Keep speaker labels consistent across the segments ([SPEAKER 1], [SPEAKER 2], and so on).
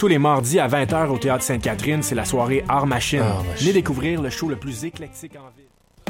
[SPEAKER 1] Tous les mardis à 20h au Théâtre Sainte-Catherine, c'est la soirée Art Machine. Venez découvrir le show le plus éclectique en ville.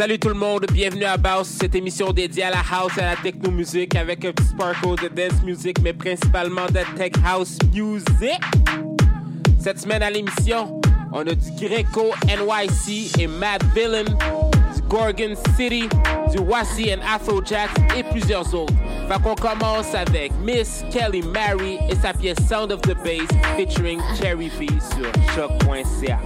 [SPEAKER 2] Salut tout le monde, bienvenue à Baus, cette émission dédiée à la house et à la techno musique avec un petit sparkle de dance music, mais principalement de tech house music. Cette semaine à l'émission, on a du Greco NYC et Mad Villain, du Gorgon City, du Wasi and Afrojack et plusieurs autres. Fait qu'on commence avec Miss Kelly Mary et sa pièce Sound of the Bass featuring Cherry B sur choc.ca.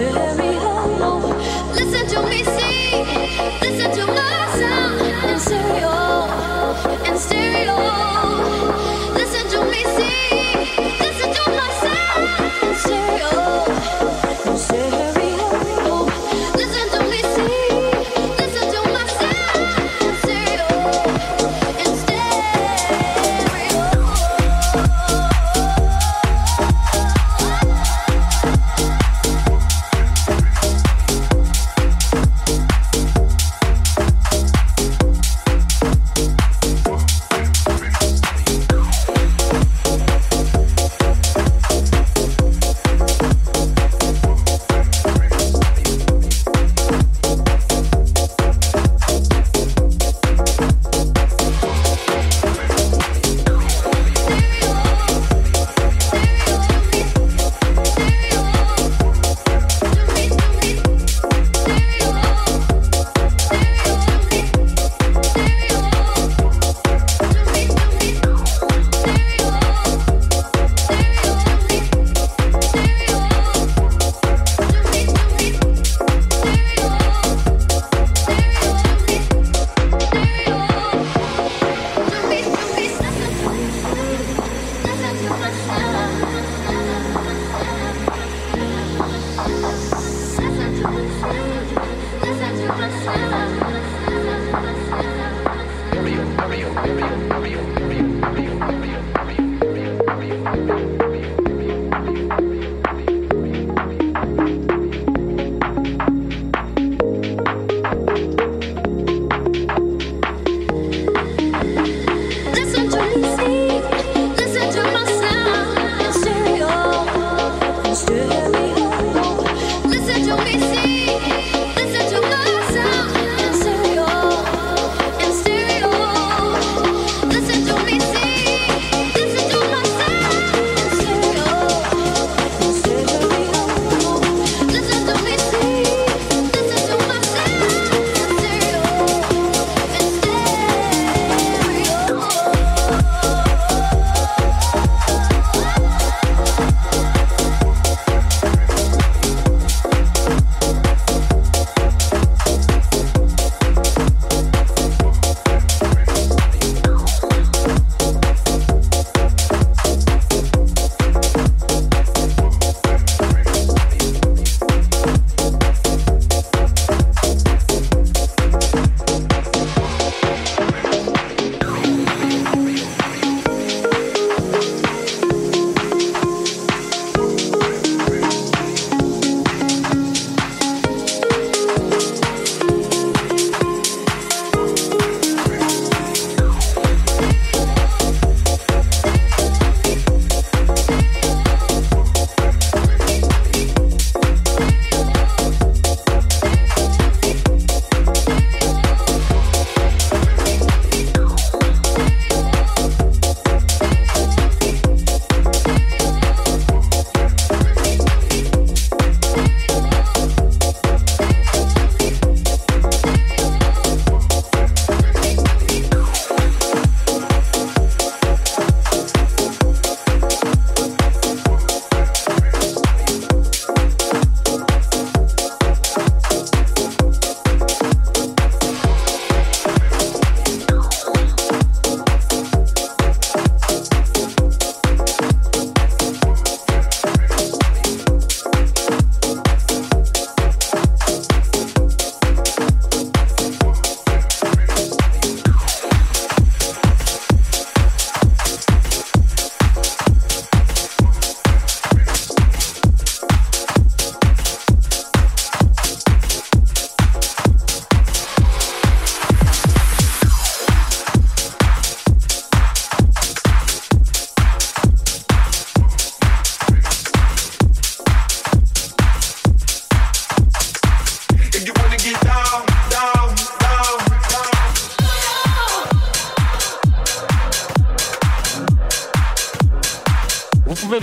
[SPEAKER 3] Jewelry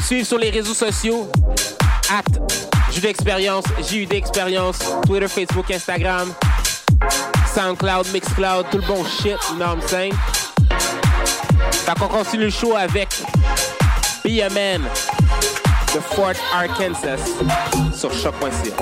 [SPEAKER 2] sur les réseaux sociaux. At J'ai d'expérience, j'ai eu d'expérience. Twitter, Facebook, Instagram, SoundCloud, Mixcloud, tout le bon shit, you know what qu'on continue le show avec Be a Man, de Fort Arkansas sur choc.ca.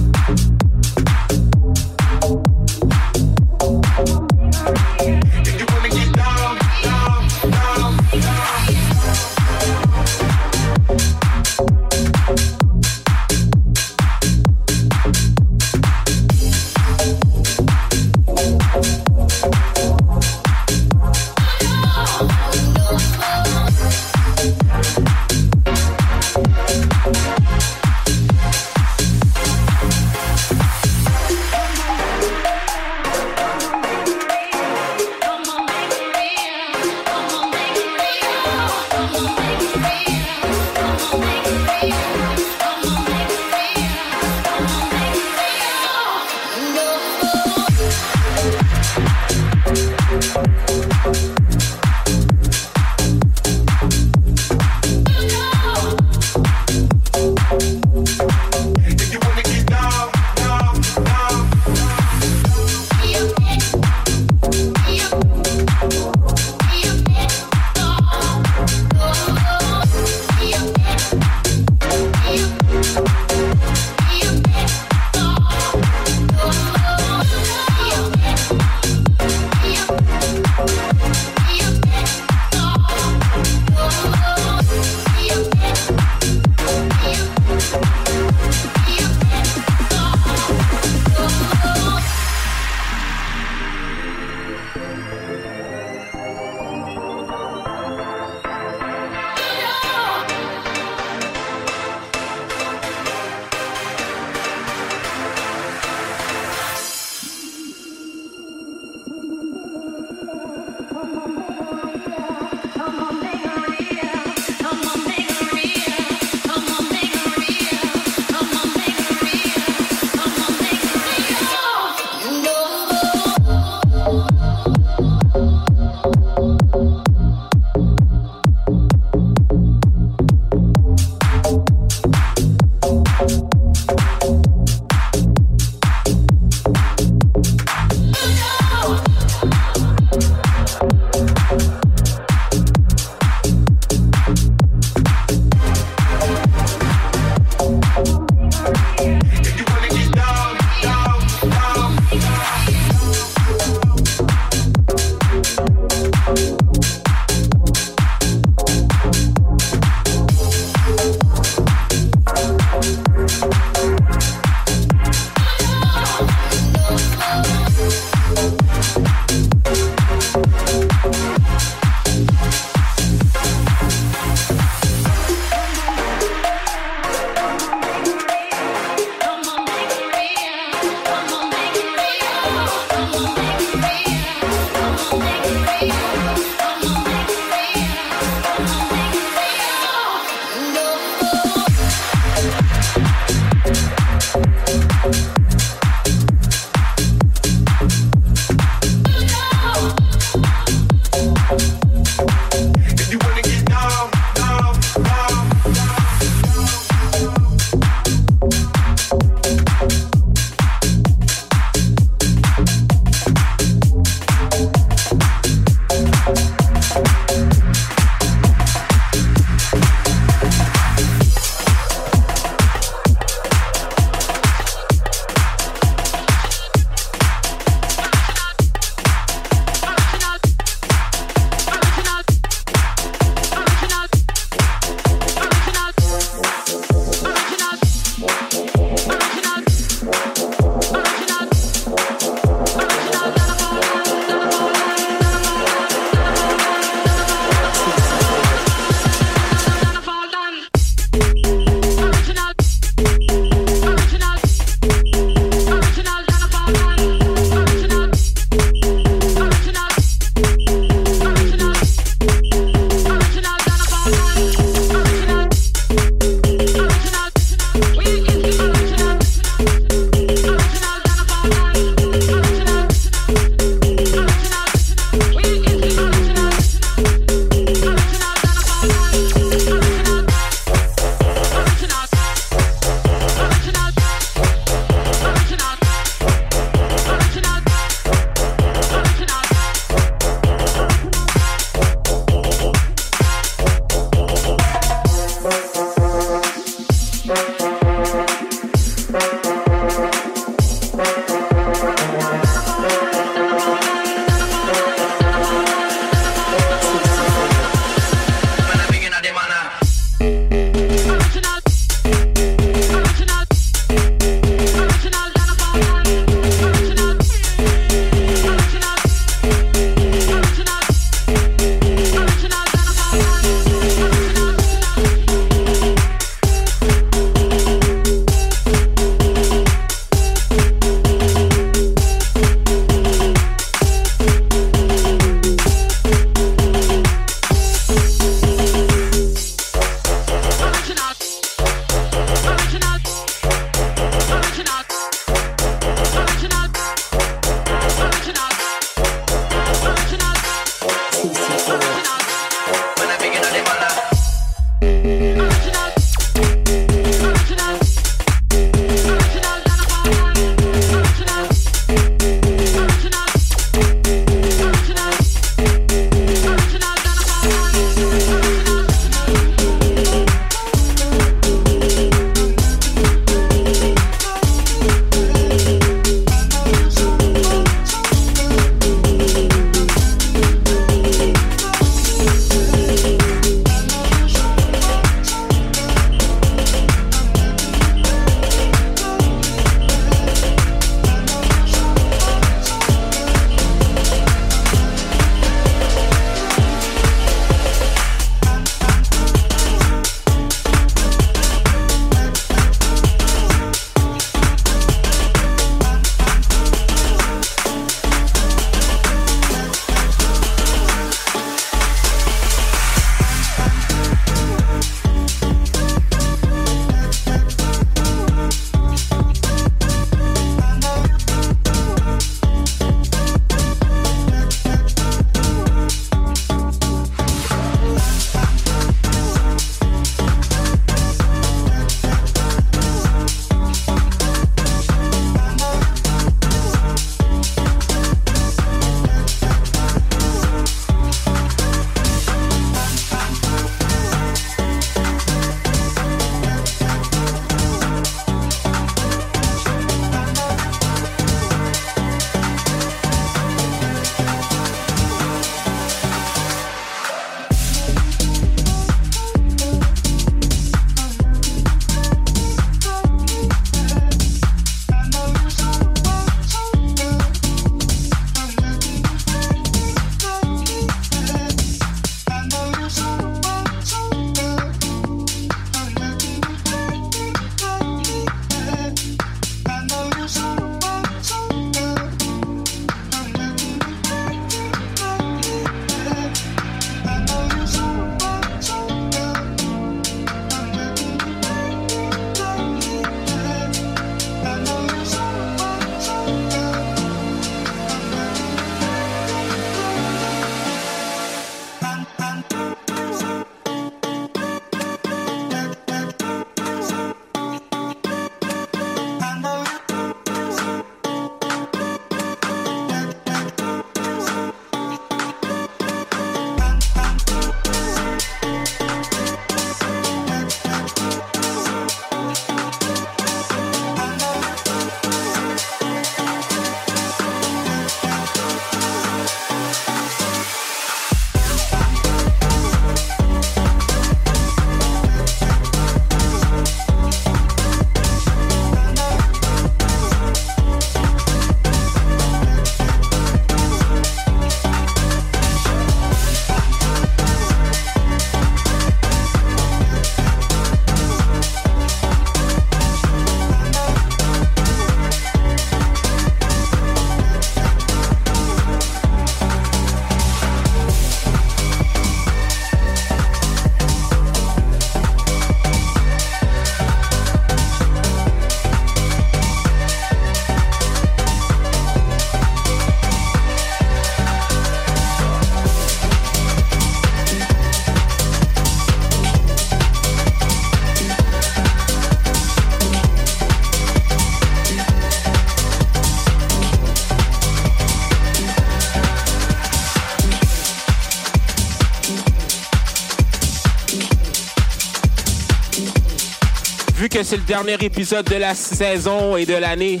[SPEAKER 2] c'est le dernier épisode de la saison et de l'année,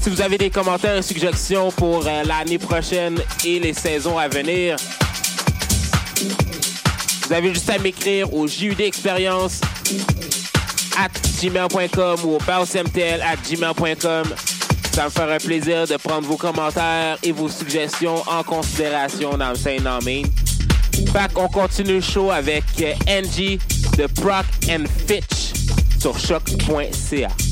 [SPEAKER 2] si vous avez des commentaires et suggestions pour euh, l'année prochaine et les saisons à venir, vous avez juste à m'écrire au JUD Expérience at gmail.com ou au bounceMTL at gmail.com. Ça me ferait plaisir de prendre vos commentaires et vos suggestions en considération dans le en main. Fait qu'on continue le show avec euh, Angie de Proc and Fitch sur choc.ca.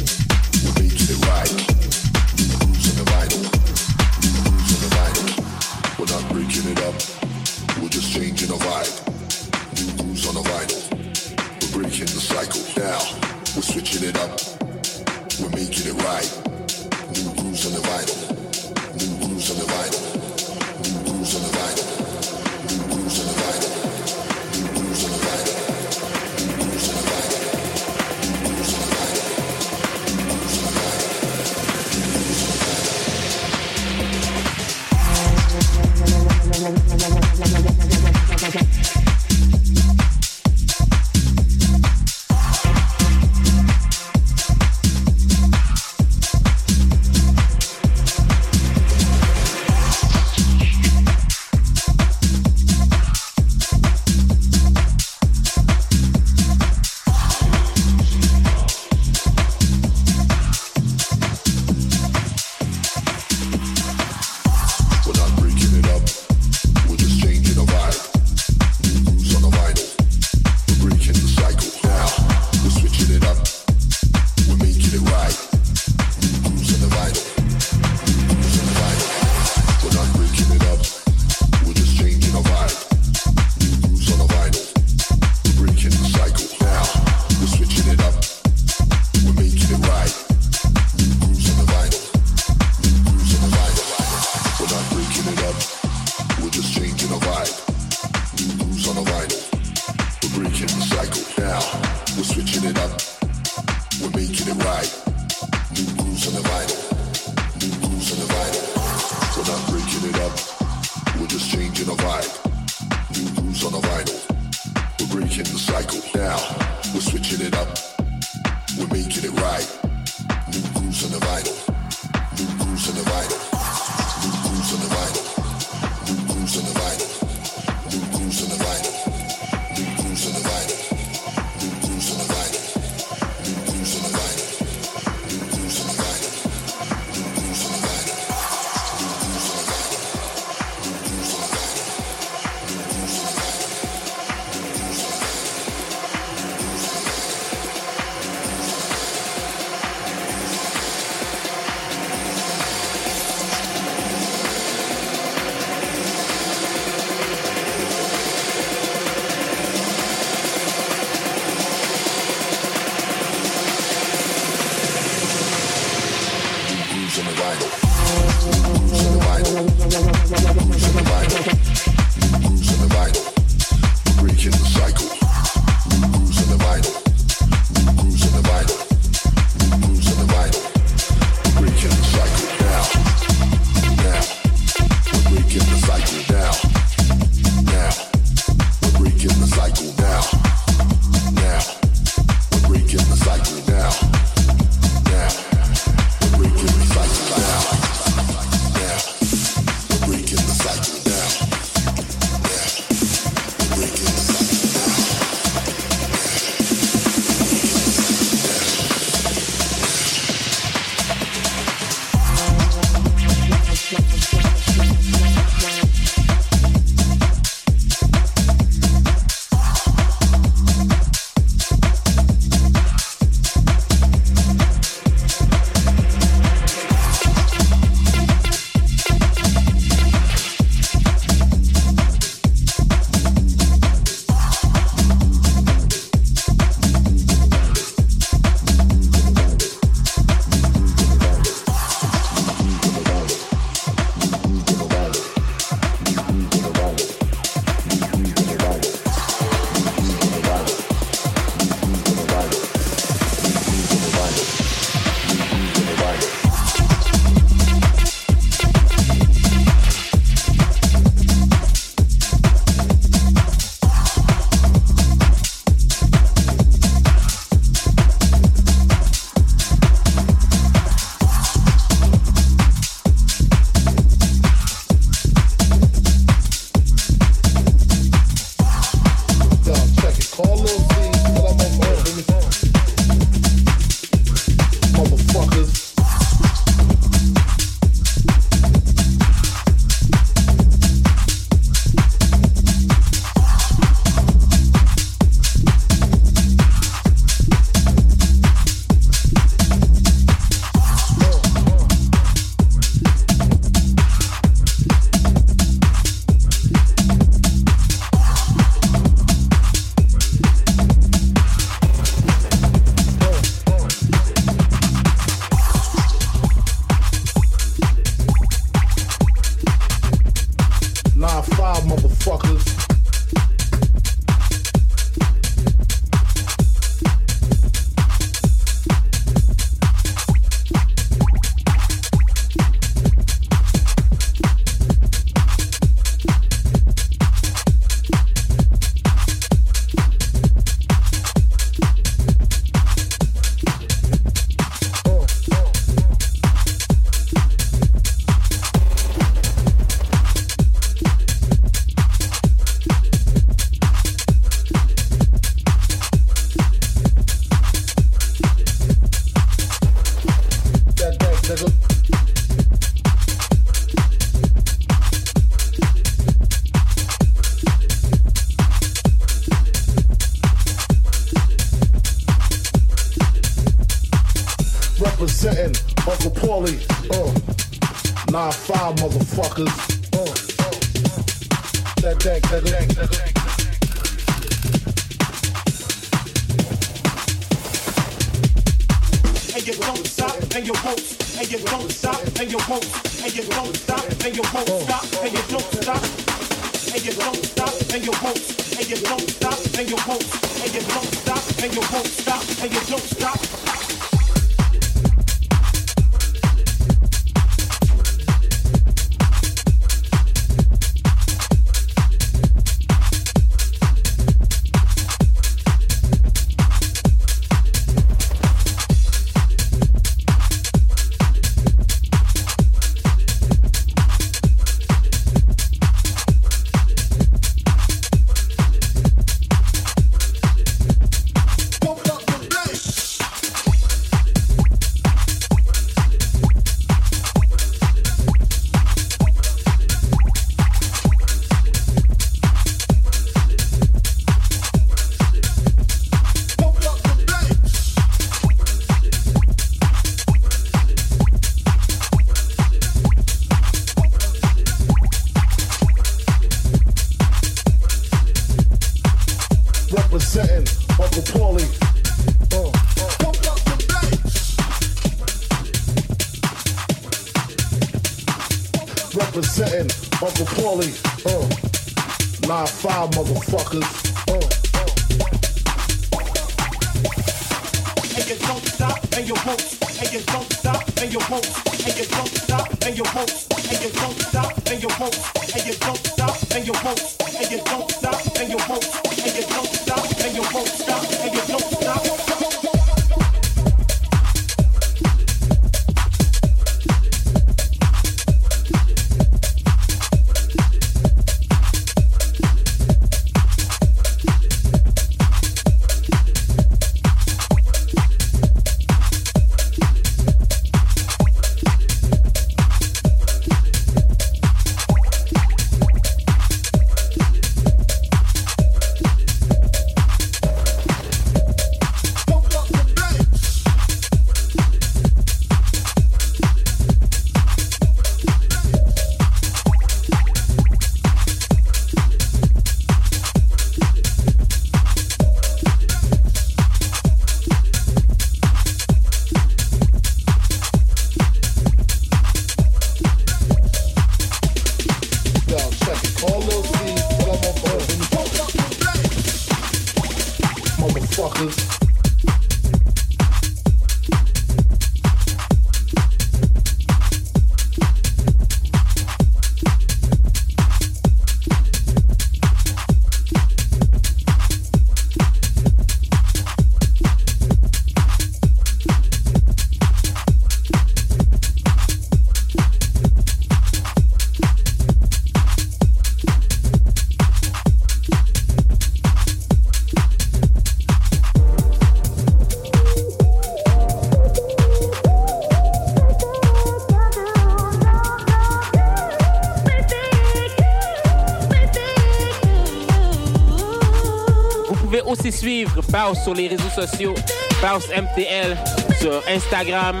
[SPEAKER 2] Sur les réseaux sociaux. Bounce MTL sur Instagram,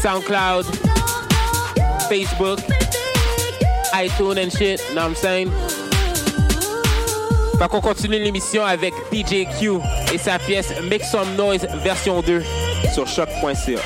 [SPEAKER 2] SoundCloud, Facebook, iTunes and shit. Know what I'm saying? Fait qu'on continue l'émission avec PJQ et sa pièce Make Some Noise version 2 sur choc.ca.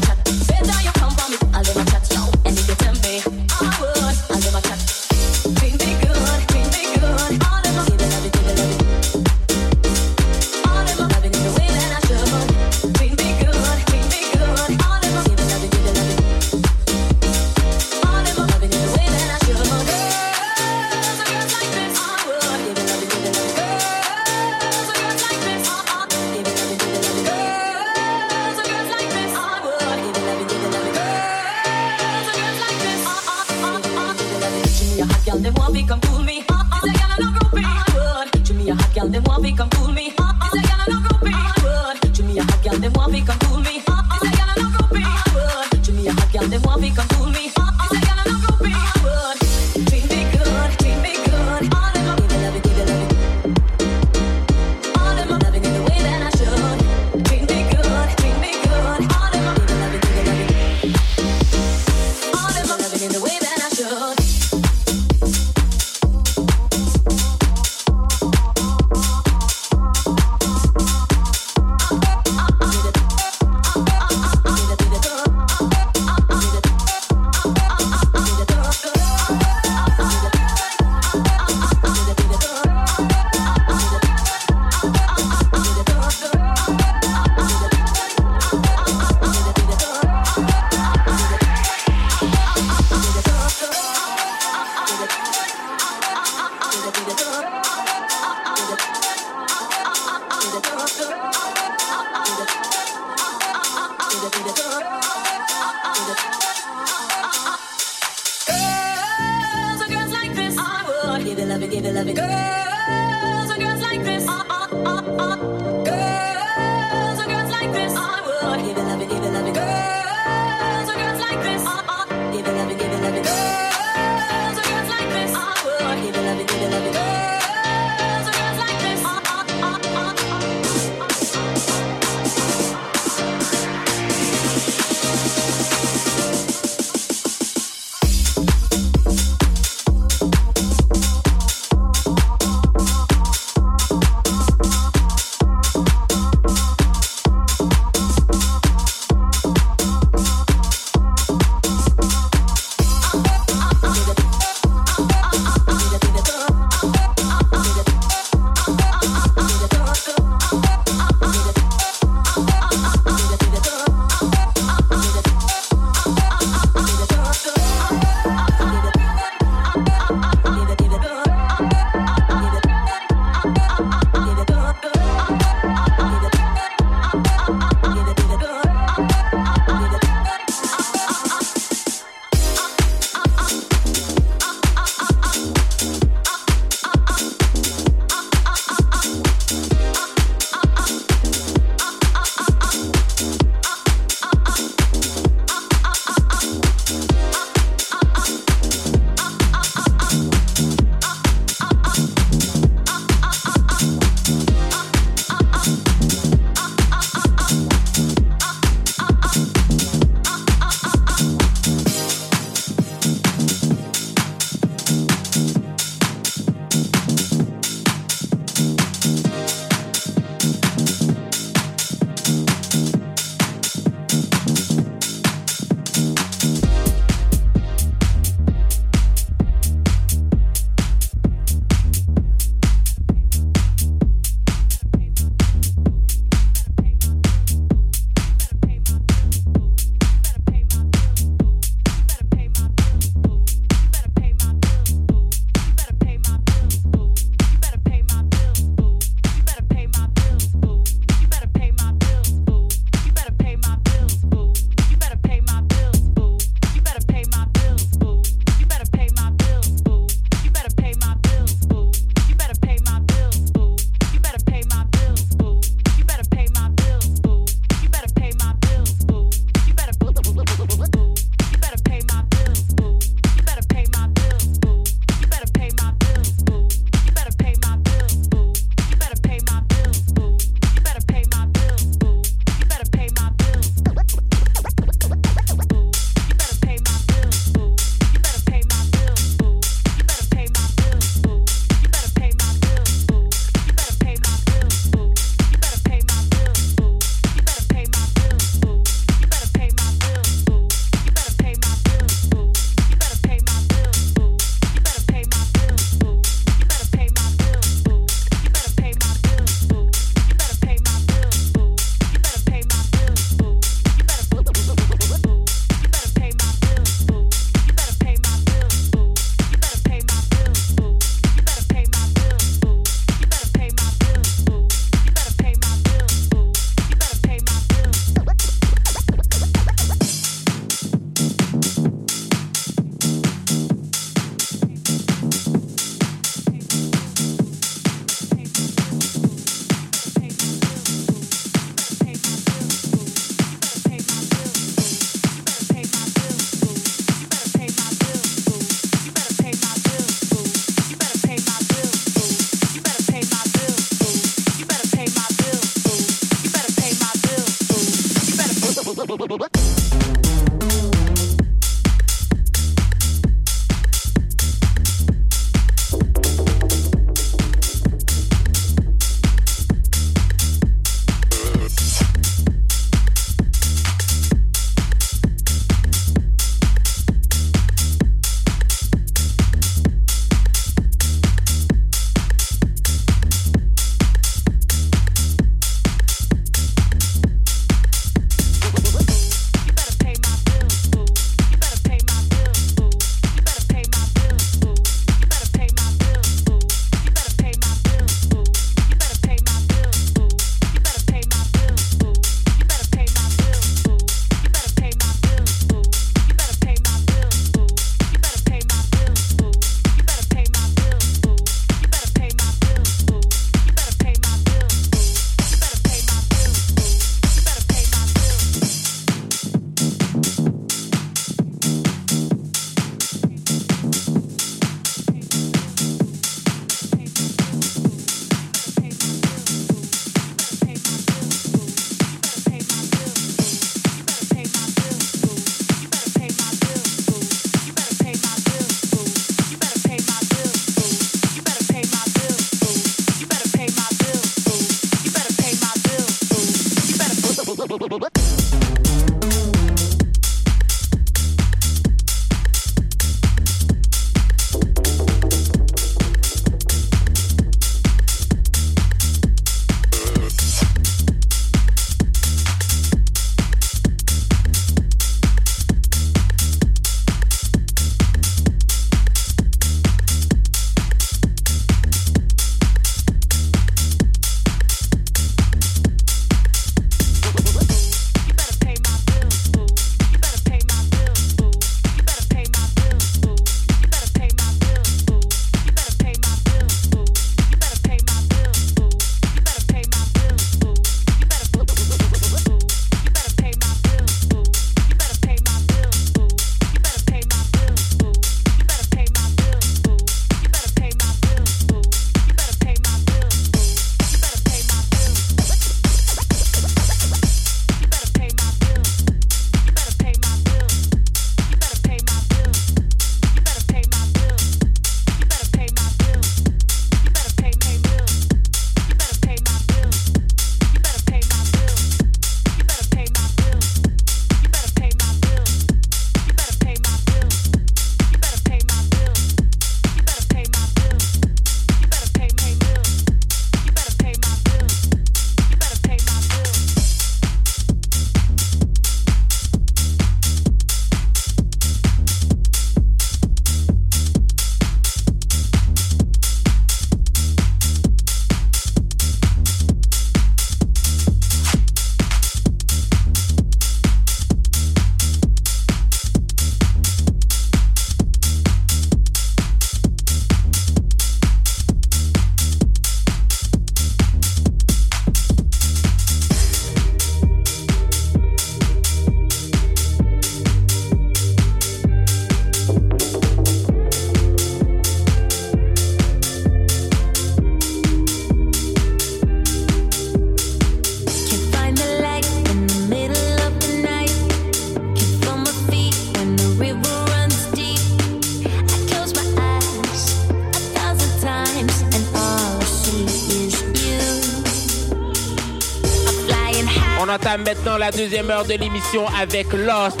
[SPEAKER 2] la deuxième heure de l'émission avec Lost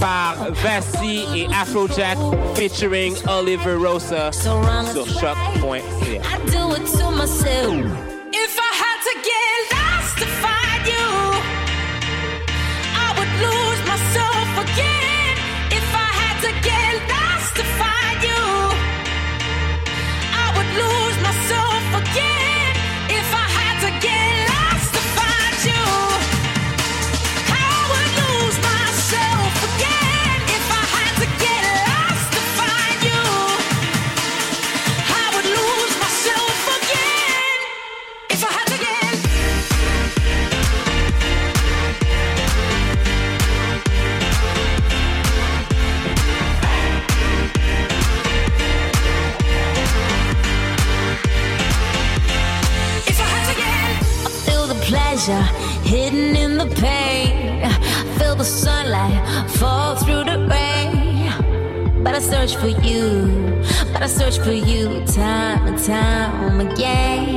[SPEAKER 2] par Vassi et Afrojack featuring Oliver Rosa sur choc.ca.
[SPEAKER 4] search for you time and time again.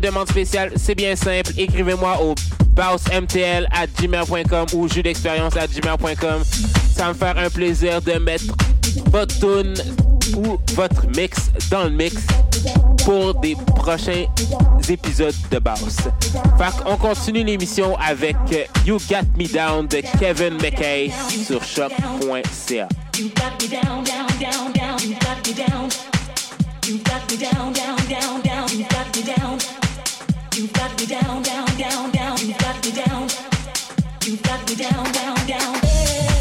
[SPEAKER 2] Des demandes spéciales, c'est bien simple. Écrivez-moi au bounce.mtl at gmail.com ou jeu d'expérience at gmail.com. Ça me faire un plaisir de mettre votre tune ou votre mix dans le mix pour des prochains épisodes de Bounce. Fait qu'on continue l'émission avec You Got Me Down de Kevin McKay sur down. You got me down, down, down, down, you got me down. You got me down, down, down.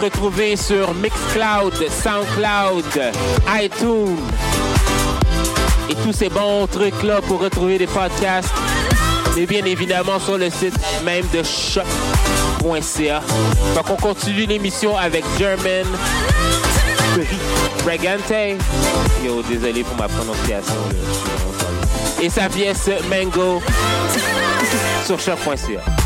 [SPEAKER 2] Retrouver sur Mixcloud, Soundcloud, iTunes et tous ces bons trucs-là pour retrouver des podcasts. Et bien évidemment sur le site même de shop.ca. Donc on continue l'émission avec German Regante. Yo, désolé pour ma prononciation. Et sa pièce Mango sur shop.ca.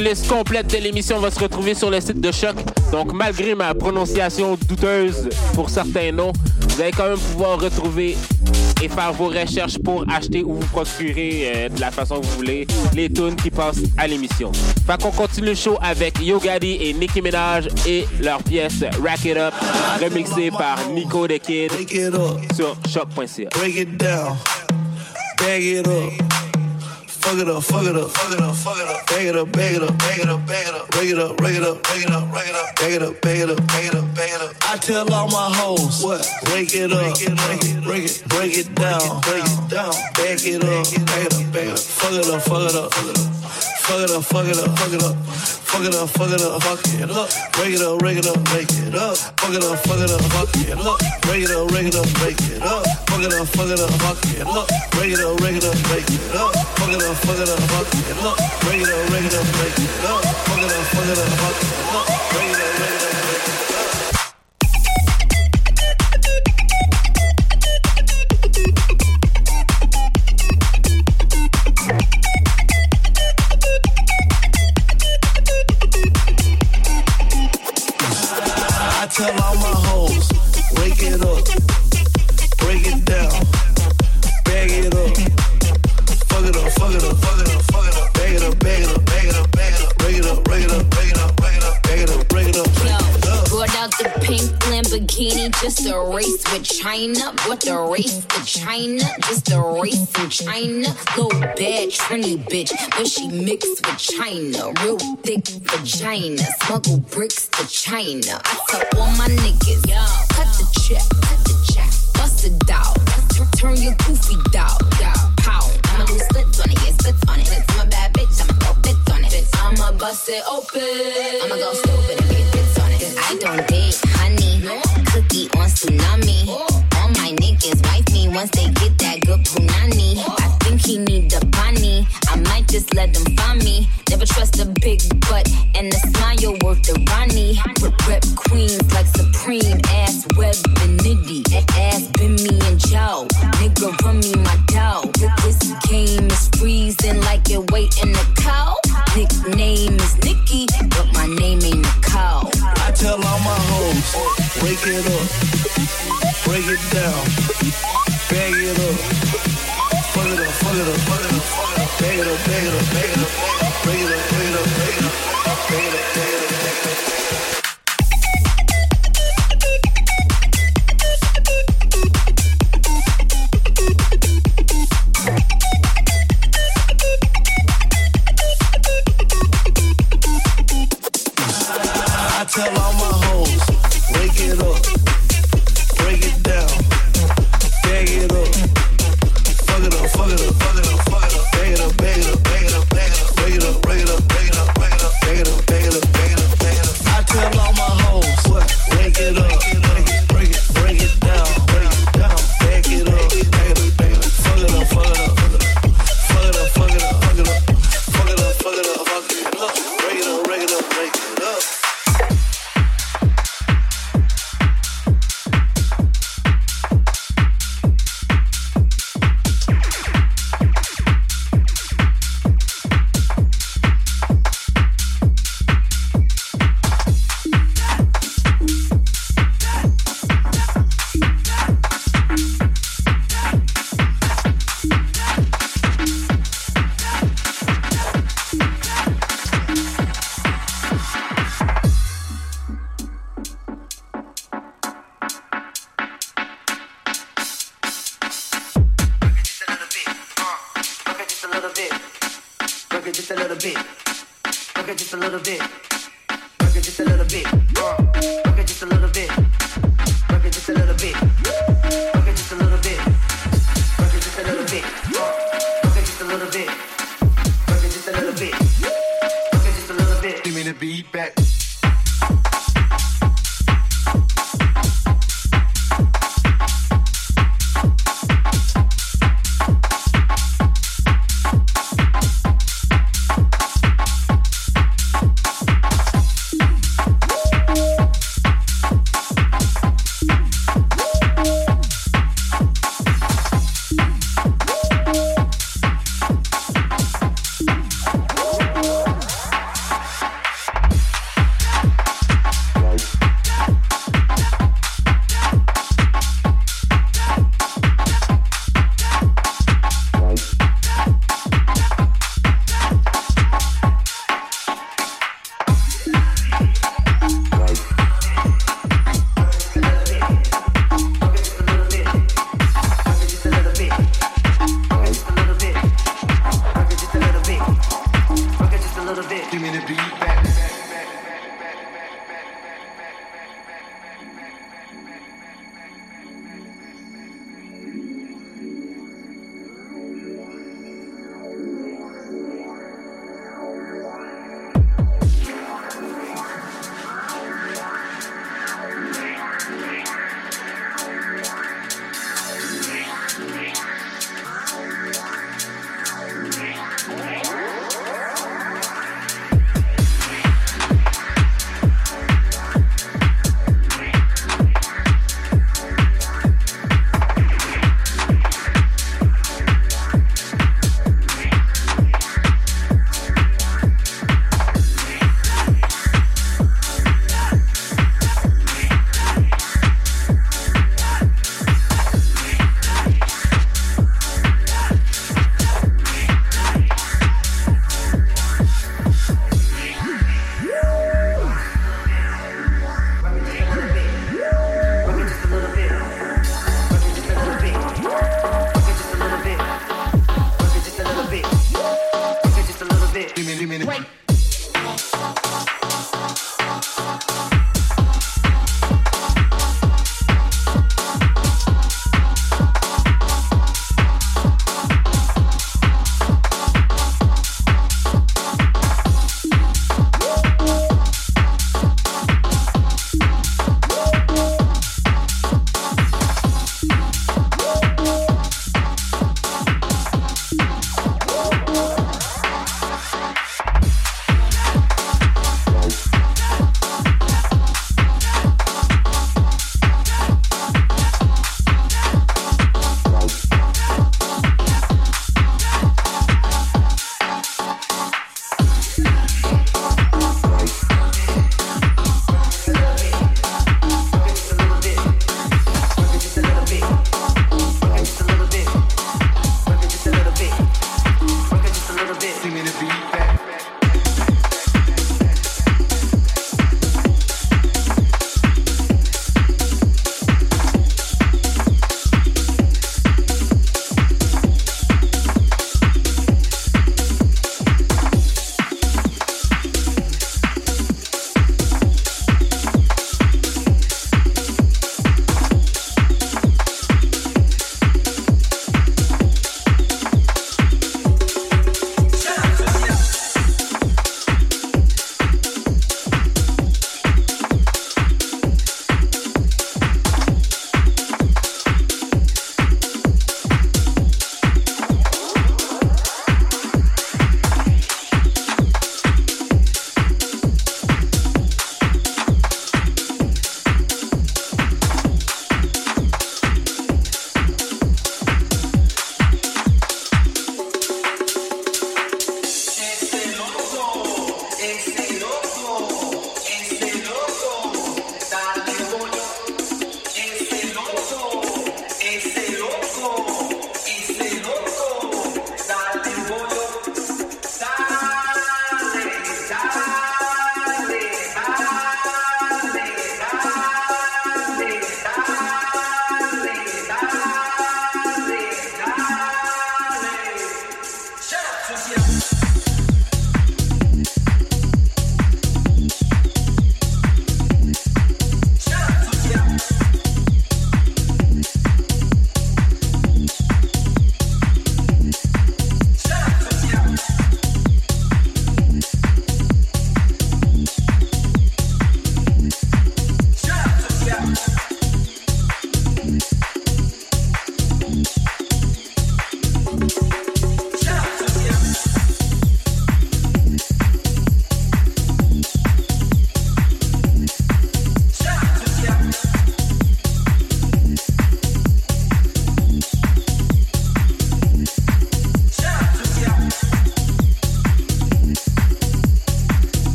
[SPEAKER 5] tracklist complète de l'émission va se retrouver sur le site de Choc. Donc, malgré ma prononciation douteuse pour certains noms, vous allez quand même pouvoir retrouver et faire vos recherches pour acheter ou vous procurer euh, de la façon que vous voulez les tunes qui passent à l'émission. Fait qu'on continue le show avec Yogadi et Nicki Minaj et leur pièce Rack It Up, remixée par Nico the Kid sur choc.ca. Break it down, bag it up. Fuck it up, fuck it up, fuck it up, fuck it up. Bag it up, bag it up, bag it up, bag it up. Break it up, break it up, break it up, break it up. Bag it up, bag it up, bag it up, bag it up. I tell all my hoes, what? Break it up, break it, break it, break it down, break it down. Bag it up, bag it up, bag it up. Fuck it up, fuck it up, fuck it up. Fuck it up, fuck it up, fuck it up. Fuck it up, fuck it up, fuck it up. Break it up, break it up, break it up. Fuck it up, fuck it up, fuck it up. Break it up, break it up, break it up. Fuck it up, fuck it up, fuck it up. Break it up, break it up, break it up. Fuck it up, fuck it up, fuck it up. Break it up, break it up, break it up. Fuck it up, fuck it up, fuck it up. Break it up, break it up. With China. What the race to China? Just a race in China. Little bad Trini bitch, but she mixed with China. Real thick vagina, smuggle bricks to China. I tell all my niggas, cut the check, cut the check, bust it down, turn your goofy down, pow. I'ma do splits on it, yeah, splits on it. I'm a bad bitch, I'ma throw bits on it. I'ma bust it open, I'ma go stupid and get bits on it. I don't date honey, cookie on tsunami. All my niggas wife me once they get that good punani. I think he need the bunny. I might just let them find me. Never trust a big butt and the smile worth the Ronnie. Rep, rep queens like supreme ass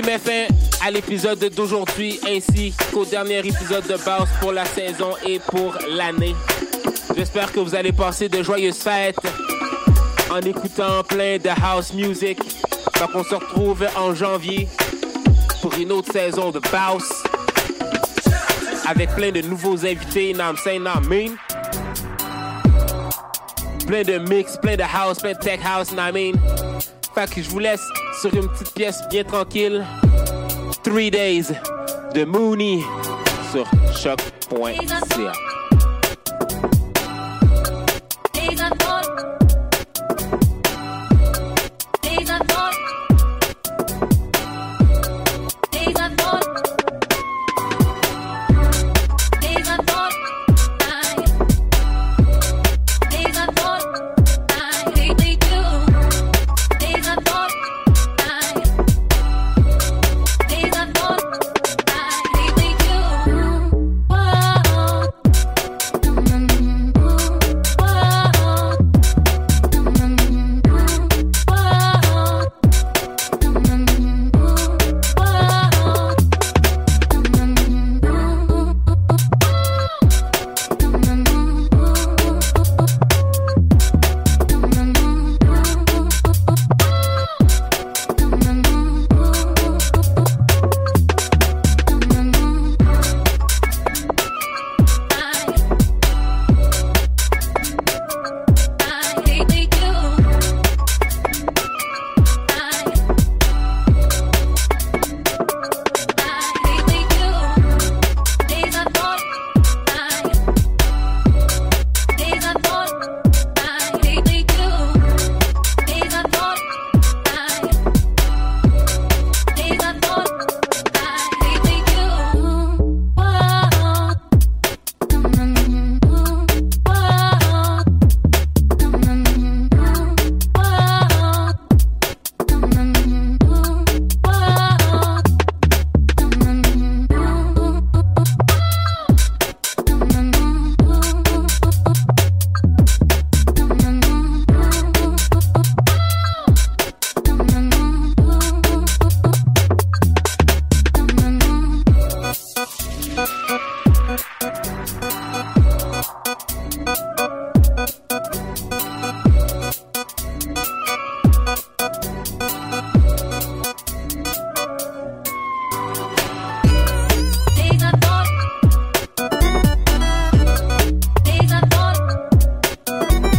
[SPEAKER 2] qui met fin à l'épisode d'aujourd'hui ainsi qu'au dernier épisode de base pour la saison et pour l'année. J'espère que vous allez passer de joyeuses fêtes en écoutant plein de house music. Donc on se retrouve en janvier pour une autre saison de Baus avec plein de nouveaux invités, nam nam mean. Plein de mix, plein de house, plein de tech house, mean. Fait que je vous laisse sur une petite pièce bien tranquille. Three Days de Mooney sur choc.ca.